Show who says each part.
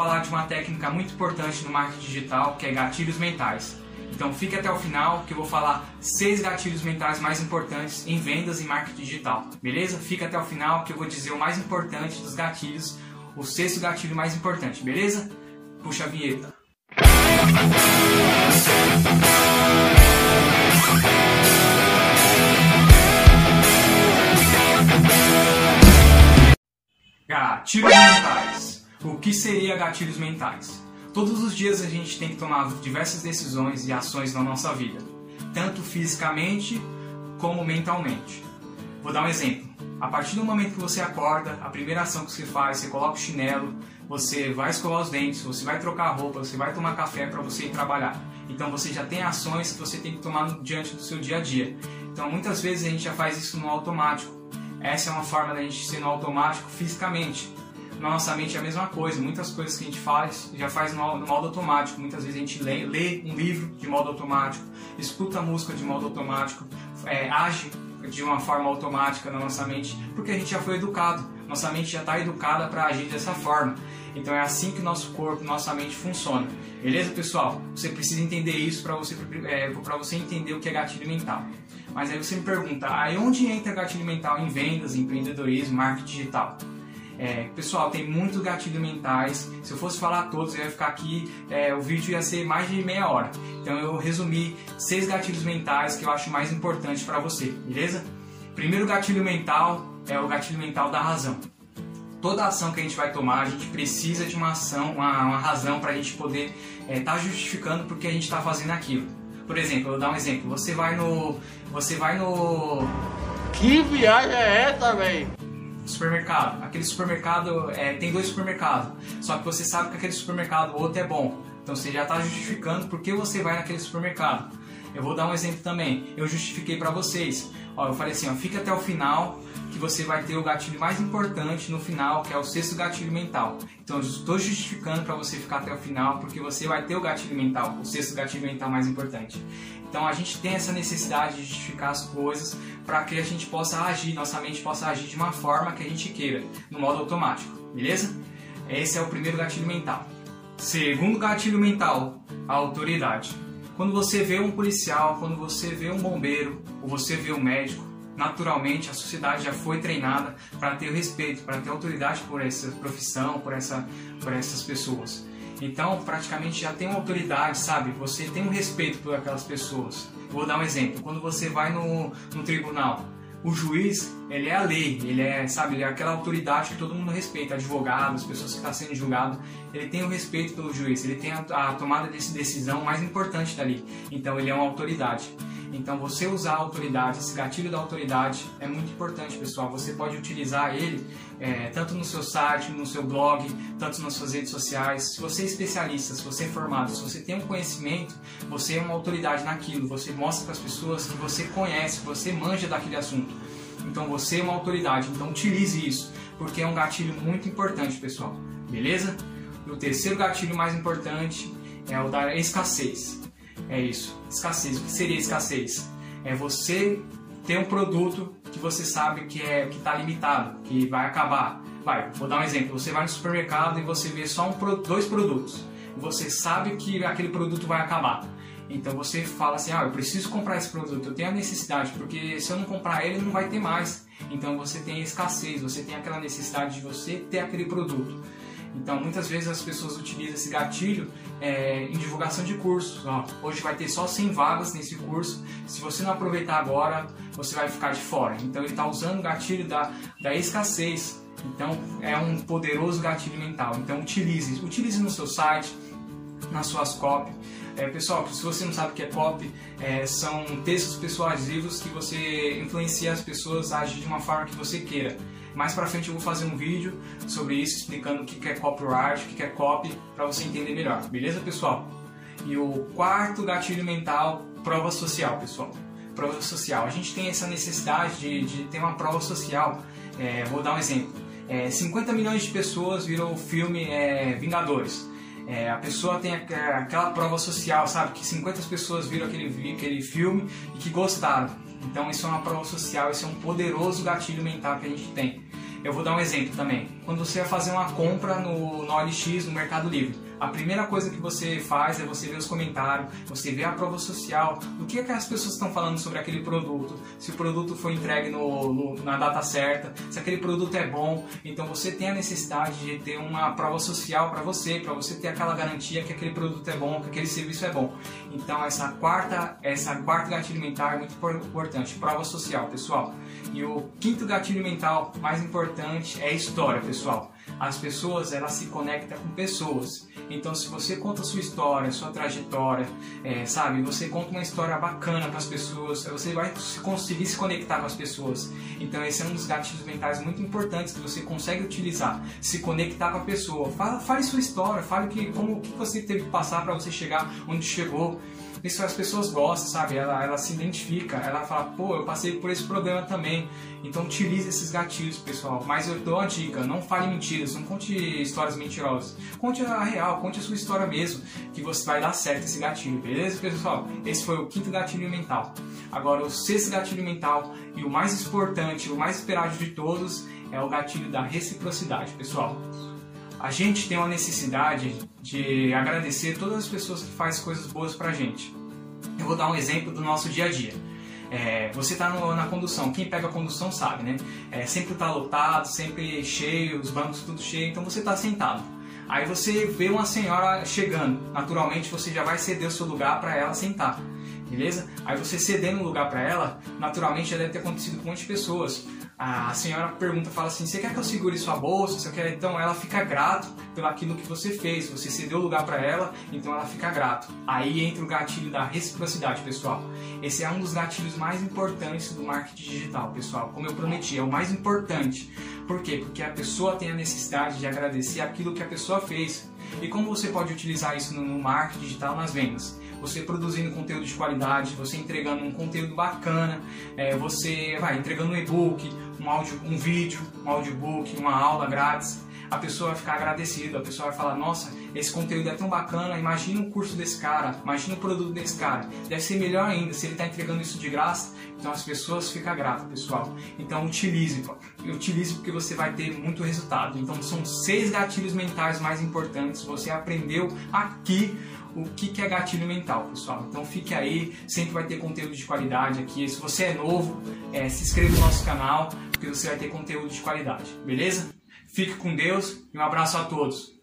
Speaker 1: falar de uma técnica muito importante no marketing digital, que é gatilhos mentais. Então fique até o final que eu vou falar seis gatilhos mentais mais importantes em vendas e marketing digital. Beleza? Fica até o final que eu vou dizer o mais importante dos gatilhos, o sexto gatilho mais importante, beleza? Puxa a vinheta. Gatilhos mentais. O que seria gatilhos mentais? Todos os dias a gente tem que tomar diversas decisões e ações na nossa vida, tanto fisicamente como mentalmente. Vou dar um exemplo. A partir do momento que você acorda, a primeira ação que você faz, você coloca o chinelo, você vai escovar os dentes, você vai trocar a roupa, você vai tomar café para você ir trabalhar. Então você já tem ações que você tem que tomar diante do seu dia a dia. Então muitas vezes a gente já faz isso no automático. Essa é uma forma da gente ser no automático fisicamente. Na nossa mente é a mesma coisa, muitas coisas que a gente faz já faz no, no modo automático. Muitas vezes a gente lê, lê, um livro de modo automático, escuta música de modo automático, é, age de uma forma automática na nossa mente, porque a gente já foi educado. Nossa mente já está educada para agir dessa forma. Então é assim que nosso corpo, nossa mente funciona. Beleza, pessoal? Você precisa entender isso para você, é, você entender o que é gatilho mental. Mas aí você me pergunta, aí onde entra gatilho mental em vendas, empreendedorismo, marketing digital? É, pessoal, tem muitos gatilhos mentais. Se eu fosse falar todos, eu ia ficar aqui, é, o vídeo ia ser mais de meia hora. Então eu resumi seis gatilhos mentais que eu acho mais importante para você, beleza? Primeiro gatilho mental é o gatilho mental da razão. Toda ação que a gente vai tomar, a gente precisa de uma ação, uma, uma razão para a gente poder estar é, tá justificando porque a gente está fazendo aquilo. Por exemplo, eu vou dar um exemplo. Você vai no. Você vai no.
Speaker 2: Que viagem é essa, velho?
Speaker 1: Supermercado. Aquele supermercado é, tem dois supermercados. Só que você sabe que aquele supermercado, o outro é bom. Então você já está justificando por que você vai naquele supermercado. Eu vou dar um exemplo também. Eu justifiquei para vocês. Ó, eu falei assim, ó, fica até o final que você vai ter o gatilho mais importante no final, que é o sexto gatilho mental. Então eu estou justificando para você ficar até o final, porque você vai ter o gatilho mental, o sexto gatilho mental mais importante. Então a gente tem essa necessidade de justificar as coisas para que a gente possa agir, nossa mente possa agir de uma forma que a gente queira, no modo automático, beleza? Esse é o primeiro gatilho mental. Segundo gatilho mental, a autoridade. Quando você vê um policial, quando você vê um bombeiro, ou você vê um médico, naturalmente a sociedade já foi treinada para ter respeito, para ter autoridade por essa profissão, por, essa, por essas pessoas. Então, praticamente já tem uma autoridade, sabe? Você tem um respeito por aquelas pessoas. Vou dar um exemplo. Quando você vai no, no tribunal, o juiz, ele é a lei, ele é, sabe, ele é aquela autoridade que todo mundo respeita, advogados, pessoas que estão sendo julgado, ele tem o respeito pelo juiz, ele tem a, a tomada de decisão mais importante dali. Então, ele é uma autoridade. Então, você usar a autoridade, esse gatilho da autoridade é muito importante, pessoal. Você pode utilizar ele é, tanto no seu site, no seu blog, tanto nas suas redes sociais. Se você é especialista, se você é formado, se você tem um conhecimento, você é uma autoridade naquilo. Você mostra para as pessoas que você conhece, que você manja daquele assunto. Então, você é uma autoridade. Então, utilize isso, porque é um gatilho muito importante, pessoal. Beleza? E o terceiro gatilho mais importante é o da escassez. É isso. Escassez. O que seria escassez? É você ter um produto que você sabe que é que está limitado, que vai acabar. Vai, vou dar um exemplo. Você vai no supermercado e você vê só um, dois produtos. Você sabe que aquele produto vai acabar. Então você fala assim, ah, eu preciso comprar esse produto, eu tenho a necessidade, porque se eu não comprar ele, não vai ter mais. Então você tem escassez, você tem aquela necessidade de você ter aquele produto. Então, muitas vezes as pessoas utilizam esse gatilho é, em divulgação de cursos. Ó, hoje vai ter só 100 vagas nesse curso. Se você não aproveitar agora, você vai ficar de fora. Então, ele está usando o gatilho da, da escassez. Então, é um poderoso gatilho mental. Então, utilize. Utilize no seu site, nas suas copies. É, pessoal, se você não sabe o que é copy, é, são textos persuasivos que você influencia as pessoas a agir de uma forma que você queira. Mais pra frente eu vou fazer um vídeo sobre isso, explicando o que é copyright, o que é copy, para você entender melhor, beleza pessoal? E o quarto gatilho mental, prova social, pessoal. Prova social. A gente tem essa necessidade de, de ter uma prova social. É, vou dar um exemplo. É, 50 milhões de pessoas viram o filme é, Vingadores. É, a pessoa tem aquela prova social, sabe? Que 50 pessoas viram aquele, aquele filme e que gostaram. Então isso é uma prova social, isso é um poderoso gatilho mental que a gente tem. Eu vou dar um exemplo também. quando você vai fazer uma compra no, no OLX, no Mercado Livre. A primeira coisa que você faz é você ver os comentários, você ver a prova social, o que, é que as pessoas estão falando sobre aquele produto, se o produto foi entregue no, no, na data certa, se aquele produto é bom. Então você tem a necessidade de ter uma prova social para você, para você ter aquela garantia que aquele produto é bom, que aquele serviço é bom. Então essa quarta, essa quarta gatilho mental é muito importante, prova social, pessoal. E o quinto gatilho mental mais importante é história, pessoal. As pessoas, elas se conectam com pessoas. Então, se você conta sua história, sua trajetória, é, sabe, você conta uma história bacana para as pessoas, você vai conseguir se conectar com as pessoas. Então, esse é um dos gatilhos mentais muito importantes que você consegue utilizar, se conectar com a pessoa. Fale sua história, fale que, como o que você teve que passar para você chegar onde chegou isso as pessoas gostam, sabe? Ela, ela se identifica, ela fala, pô, eu passei por esse problema também. Então utilize esses gatilhos, pessoal. Mas eu dou uma dica, não fale mentiras, não conte histórias mentirosas. Conte a real, conte a sua história mesmo, que você vai dar certo esse gatilho, beleza, pessoal? Esse foi o quinto gatilho mental. Agora, o sexto gatilho mental e o mais importante, o mais esperado de todos, é o gatilho da reciprocidade, pessoal a gente tem uma necessidade de agradecer todas as pessoas que fazem coisas boas pra gente. Eu vou dar um exemplo do nosso dia a dia. É, você está na condução, quem pega a condução sabe, né? É, sempre está lotado, sempre cheio, os bancos tudo cheio, então você está sentado. Aí você vê uma senhora chegando, naturalmente você já vai ceder o seu lugar para ela sentar, beleza? Aí você cedendo o lugar para ela, naturalmente já deve ter acontecido com muitas pessoas a senhora pergunta, fala assim, você quer que eu segure sua bolsa? Você quer? Então ela fica grato pelo aquilo que você fez, você cedeu lugar para ela, então ela fica grato. Aí entra o gatilho da reciprocidade, pessoal. Esse é um dos gatilhos mais importantes do marketing digital, pessoal. Como eu prometi, é o mais importante. Por quê? Porque a pessoa tem a necessidade de agradecer aquilo que a pessoa fez. E como você pode utilizar isso no marketing digital nas vendas? você produzindo conteúdo de qualidade, você entregando um conteúdo bacana, é, você vai entregando um e-book, um um vídeo, um audiobook, uma aula grátis, a pessoa vai ficar agradecida, a pessoa vai falar, nossa, esse conteúdo é tão bacana, imagina o curso desse cara, imagina o produto desse cara. Deve ser melhor ainda se ele está entregando isso de graça, então as pessoas ficam gratas, pessoal. Então utilize, utilize porque você vai ter muito resultado. Então são seis gatilhos mentais mais importantes, você aprendeu aqui o que, é gatilho mental, pessoal. Então fique aí, sempre vai ter conteúdo de qualidade aqui. Se você é novo, é, se inscreva no nosso canal, porque você vai ter conteúdo de qualidade, beleza? Fique com Deus e um abraço a todos.